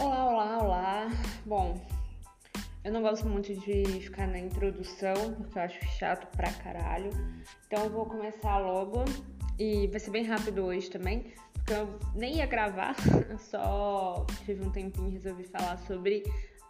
Olá, olá, olá. Bom, eu não gosto muito de ficar na introdução, porque eu acho chato pra caralho. Então eu vou começar logo e vai ser bem rápido hoje também, porque eu nem ia gravar, só tive um tempinho e resolvi falar sobre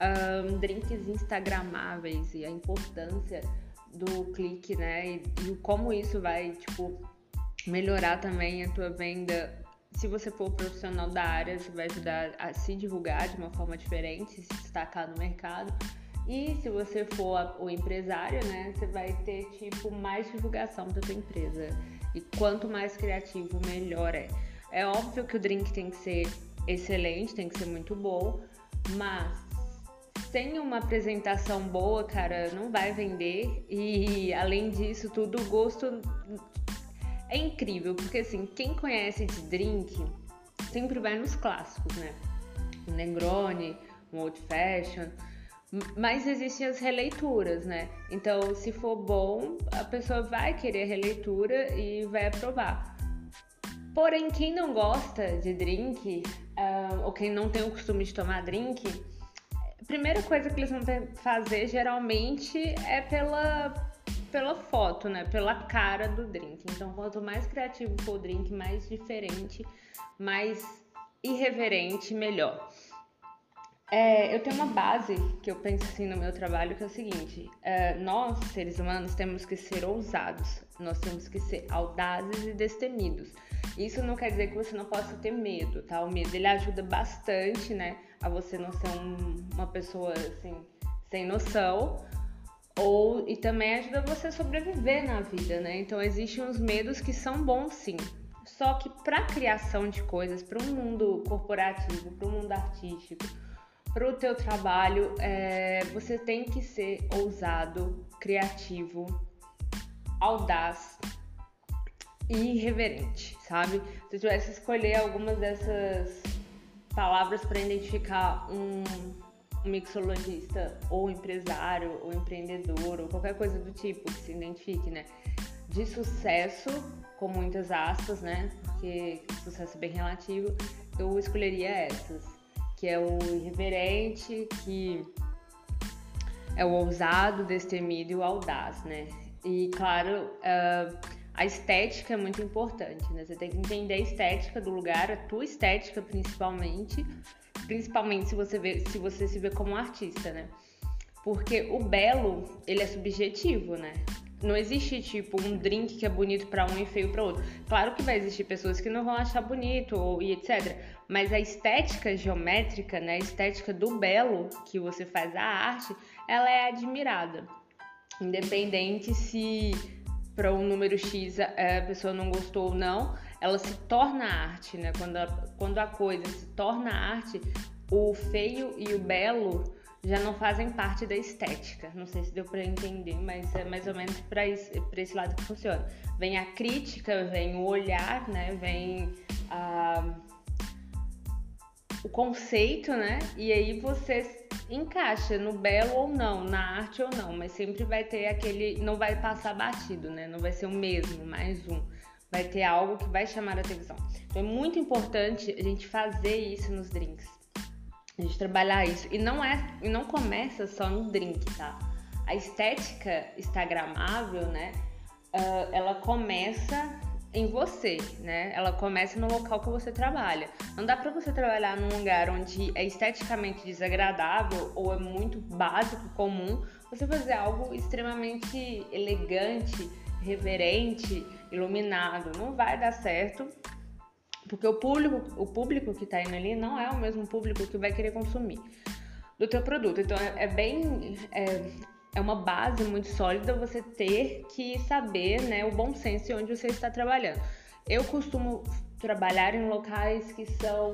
um, drinks instagramáveis e a importância do clique, né? E, e como isso vai, tipo, melhorar também a tua venda. Se você for profissional da área, isso vai ajudar a se divulgar de uma forma diferente, se destacar no mercado. E se você for o empresário, né, você vai ter tipo mais divulgação da tua empresa. E quanto mais criativo, melhor é. É óbvio que o drink tem que ser excelente, tem que ser muito bom, mas sem uma apresentação boa, cara, não vai vender. E além disso, tudo o gosto é incrível, porque assim, quem conhece de drink sempre vai nos clássicos, né? Um Negroni, um Old Fashion. Mas existem as releituras, né? Então, se for bom, a pessoa vai querer releitura e vai aprovar. Porém, quem não gosta de drink, uh, ou quem não tem o costume de tomar drink, primeira coisa que eles vão fazer geralmente é pela, pela foto, né? Pela cara do drink. Então, quanto mais criativo for o drink, mais diferente, mais irreverente, melhor. É, eu tenho uma base que eu penso assim no meu trabalho que é o seguinte: é, nós, seres humanos, temos que ser ousados, nós temos que ser audazes e destemidos. Isso não quer dizer que você não possa ter medo, tá? O medo ele ajuda bastante, né, a você não ser um, uma pessoa assim sem noção, ou e também ajuda você a sobreviver na vida, né? Então existem uns medos que são bons sim. Só que para criação de coisas, para um mundo corporativo, para um mundo artístico, para o teu trabalho, é, você tem que ser ousado, criativo, audaz e irreverente, sabe? Se eu tivesse que escolher algumas dessas palavras para identificar um, um mixologista ou empresário ou empreendedor ou qualquer coisa do tipo que se identifique, né? De sucesso, com muitas aspas, né? Porque sucesso é bem relativo, eu escolheria essas que é o irreverente, que é o ousado, destemido e o audaz, né? E claro, uh, a estética é muito importante, né? Você tem que entender a estética do lugar, a tua estética principalmente, principalmente se você, vê, se, você se vê como artista, né? Porque o belo, ele é subjetivo, né? Não existe tipo um drink que é bonito para um e feio para outro. Claro que vai existir pessoas que não vão achar bonito ou e etc. Mas a estética geométrica, né, a estética do belo que você faz a arte, ela é admirada. Independente se para um número X a pessoa não gostou ou não, ela se torna arte, né? Quando a, quando a coisa se torna arte, o feio e o belo já não fazem parte da estética. Não sei se deu para entender, mas é mais ou menos para esse, esse lado que funciona. Vem a crítica, vem o olhar, né? Vem a o conceito, né? E aí você encaixa no belo ou não, na arte ou não, mas sempre vai ter aquele, não vai passar batido, né? Não vai ser o mesmo, mais um. Vai ter algo que vai chamar a atenção. Então é muito importante a gente fazer isso nos drinks. A gente trabalhar isso. E não é, e não começa só no drink, tá? A estética instagramável, né? Uh, ela começa em você, né? Ela começa no local que você trabalha. Não dá para você trabalhar num lugar onde é esteticamente desagradável ou é muito básico, comum, você fazer algo extremamente elegante, reverente, iluminado. Não vai dar certo, porque o público, o público que tá indo ali não é o mesmo público que vai querer consumir do teu produto. Então é, é bem é, é uma base muito sólida você ter que saber né, o bom senso onde você está trabalhando. Eu costumo trabalhar em locais que são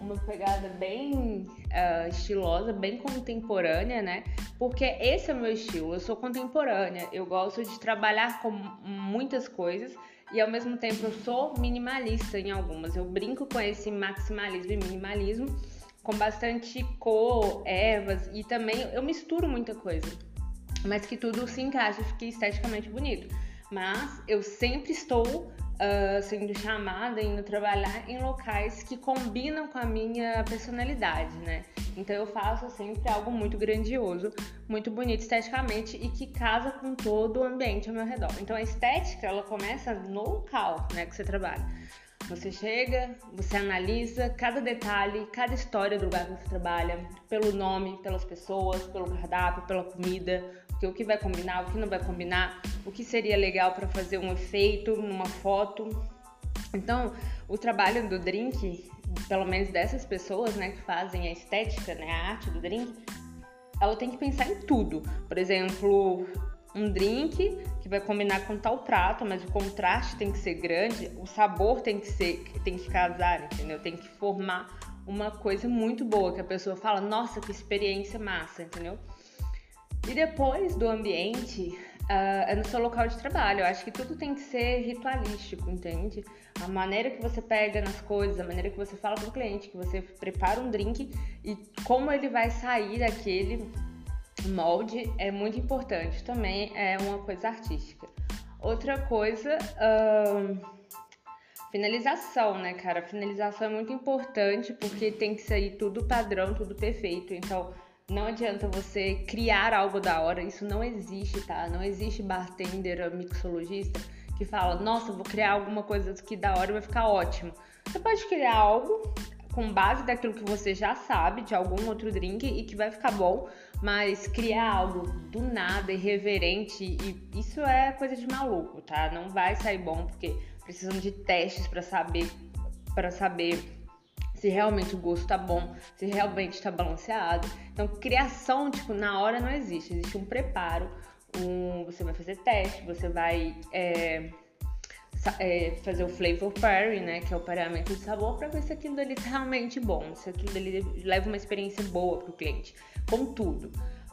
uma pegada bem uh, estilosa, bem contemporânea, né? Porque esse é o meu estilo. Eu sou contemporânea. Eu gosto de trabalhar com muitas coisas e ao mesmo tempo eu sou minimalista em algumas. Eu brinco com esse maximalismo e minimalismo com bastante cor, ervas e também eu misturo muita coisa mas que tudo se encaixe e fique esteticamente bonito. mas eu sempre estou uh, sendo chamada, indo trabalhar em locais que combinam com a minha personalidade, né? Então eu faço sempre algo muito grandioso, muito bonito esteticamente e que casa com todo o ambiente ao meu redor. Então a estética, ela começa no local, né, que você trabalha. Você chega, você analisa cada detalhe, cada história do lugar que você trabalha, pelo nome, pelas pessoas, pelo cardápio, pela comida, o que vai combinar, o que não vai combinar, o que seria legal para fazer um efeito numa foto. Então, o trabalho do drink, pelo menos dessas pessoas, né, que fazem a estética, né, a arte do drink, ela tem que pensar em tudo. Por exemplo, um drink que vai combinar com tal prato, mas o contraste tem que ser grande, o sabor tem que ser, tem que casar, entendeu? Tem que formar uma coisa muito boa que a pessoa fala, nossa, que experiência massa, entendeu? E depois do ambiente, uh, é no seu local de trabalho. Eu acho que tudo tem que ser ritualístico, entende? A maneira que você pega nas coisas, a maneira que você fala com o cliente, que você prepara um drink e como ele vai sair daquele molde é muito importante. Também é uma coisa artística. Outra coisa, uh, finalização, né, cara? Finalização é muito importante porque tem que sair tudo padrão, tudo perfeito. Então, não adianta você criar algo da hora, isso não existe, tá? Não existe bartender ou mixologista que fala, nossa, vou criar alguma coisa que da hora vai ficar ótimo. Você pode criar algo com base daquilo que você já sabe de algum outro drink e que vai ficar bom, mas criar algo do nada, irreverente, e isso é coisa de maluco, tá? Não vai sair bom porque precisam de testes para saber para saber se realmente o gosto tá bom, se realmente tá balanceado. Então, criação, tipo, na hora não existe, existe um preparo, um, você vai fazer teste, você vai é, é, fazer o flavor pairing, né, que é o pareamento de sabor, para ver se aquilo dali tá realmente bom, se aquilo dali leva uma experiência boa pro cliente, com tudo.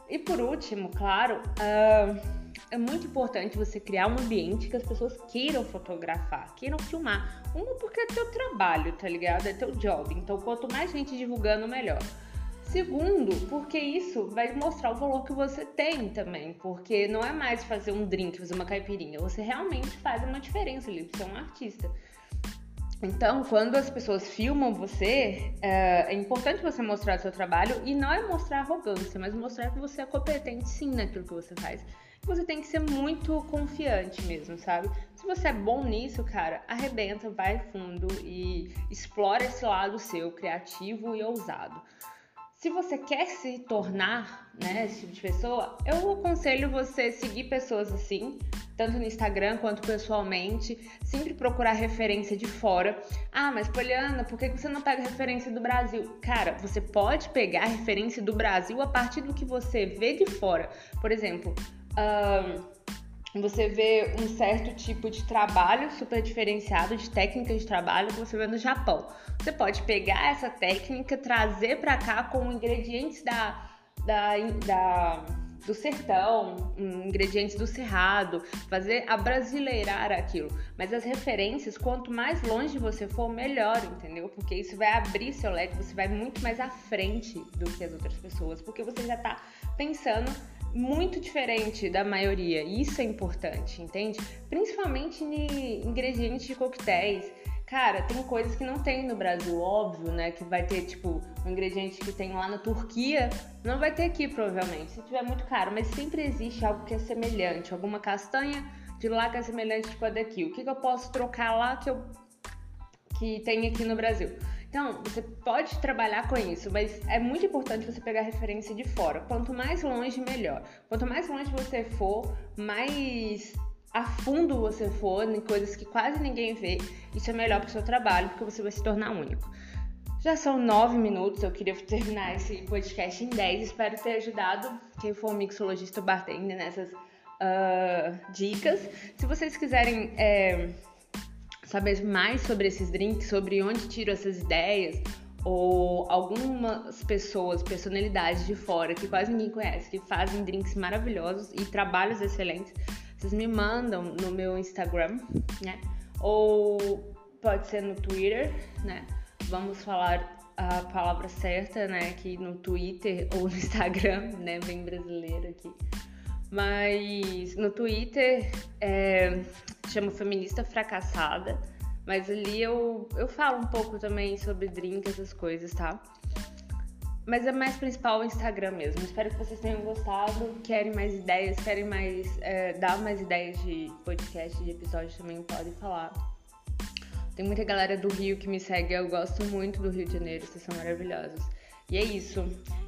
E por último, claro, uh, é muito importante você criar um ambiente que as pessoas queiram fotografar, queiram filmar. Uma, porque é teu trabalho, tá ligado? É teu job. Então, quanto mais gente divulgando, melhor. Segundo, porque isso vai mostrar o valor que você tem também. Porque não é mais fazer um drink, fazer uma caipirinha. Você realmente faz uma diferença ali, você é um artista. Então, quando as pessoas filmam você, é, é importante você mostrar o seu trabalho e não é mostrar arrogância, mas mostrar que você é competente sim naquilo que você faz você tem que ser muito confiante mesmo, sabe? Se você é bom nisso, cara, arrebenta, vai fundo e explora esse lado seu, criativo e ousado. Se você quer se tornar, né, esse tipo de pessoa, eu aconselho você seguir pessoas assim, tanto no Instagram quanto pessoalmente, sempre procurar referência de fora. Ah, mas Poliana, por que você não pega referência do Brasil? Cara, você pode pegar referência do Brasil a partir do que você vê de fora. Por exemplo, você vê um certo tipo de trabalho super diferenciado, de técnica de trabalho que você vê no Japão. Você pode pegar essa técnica, trazer para cá com ingredientes da, da, da do sertão, ingredientes do cerrado, fazer abrasileirar aquilo. Mas as referências, quanto mais longe você for, melhor, entendeu? Porque isso vai abrir seu leque, você vai muito mais à frente do que as outras pessoas, porque você já tá pensando muito diferente da maioria. Isso é importante, entende? Principalmente em ingredientes de coquetéis. Cara, tem coisas que não tem no Brasil, óbvio, né? Que vai ter, tipo, um ingrediente que tem lá na Turquia, não vai ter aqui, provavelmente, se tiver muito caro. Mas sempre existe algo que é semelhante. Alguma castanha de lá que é semelhante com a daqui. O que, que eu posso trocar lá que eu que tem aqui no Brasil? Então, você pode trabalhar com isso, mas é muito importante você pegar referência de fora. Quanto mais longe, melhor. Quanto mais longe você for, mais a fundo você for em coisas que quase ninguém vê, isso é melhor para o seu trabalho, porque você vai se tornar único. Já são nove minutos, eu queria terminar esse podcast em dez. Espero ter ajudado quem for mixologista bartender nessas uh, dicas. Se vocês quiserem. É, saber mais sobre esses drinks, sobre onde tiro essas ideias, ou algumas pessoas, personalidades de fora que quase ninguém conhece, que fazem drinks maravilhosos e trabalhos excelentes, vocês me mandam no meu Instagram, né? Ou pode ser no Twitter, né? Vamos falar a palavra certa, né? Aqui no Twitter ou no Instagram, né? Bem brasileiro aqui. Mas no Twitter é, chama Feminista Fracassada. Mas ali eu, eu falo um pouco também sobre drink, essas coisas, tá? Mas é mais principal o Instagram mesmo. Espero que vocês tenham gostado. Querem mais ideias, querem mais. É, dar mais ideias de podcast, de episódio também podem falar. Tem muita galera do Rio que me segue. Eu gosto muito do Rio de Janeiro, vocês são maravilhosos. E é isso.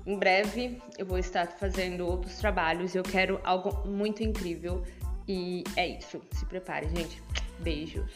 Em breve eu vou estar fazendo outros trabalhos. Eu quero algo muito incrível. E é isso. Se prepare, gente. Beijos.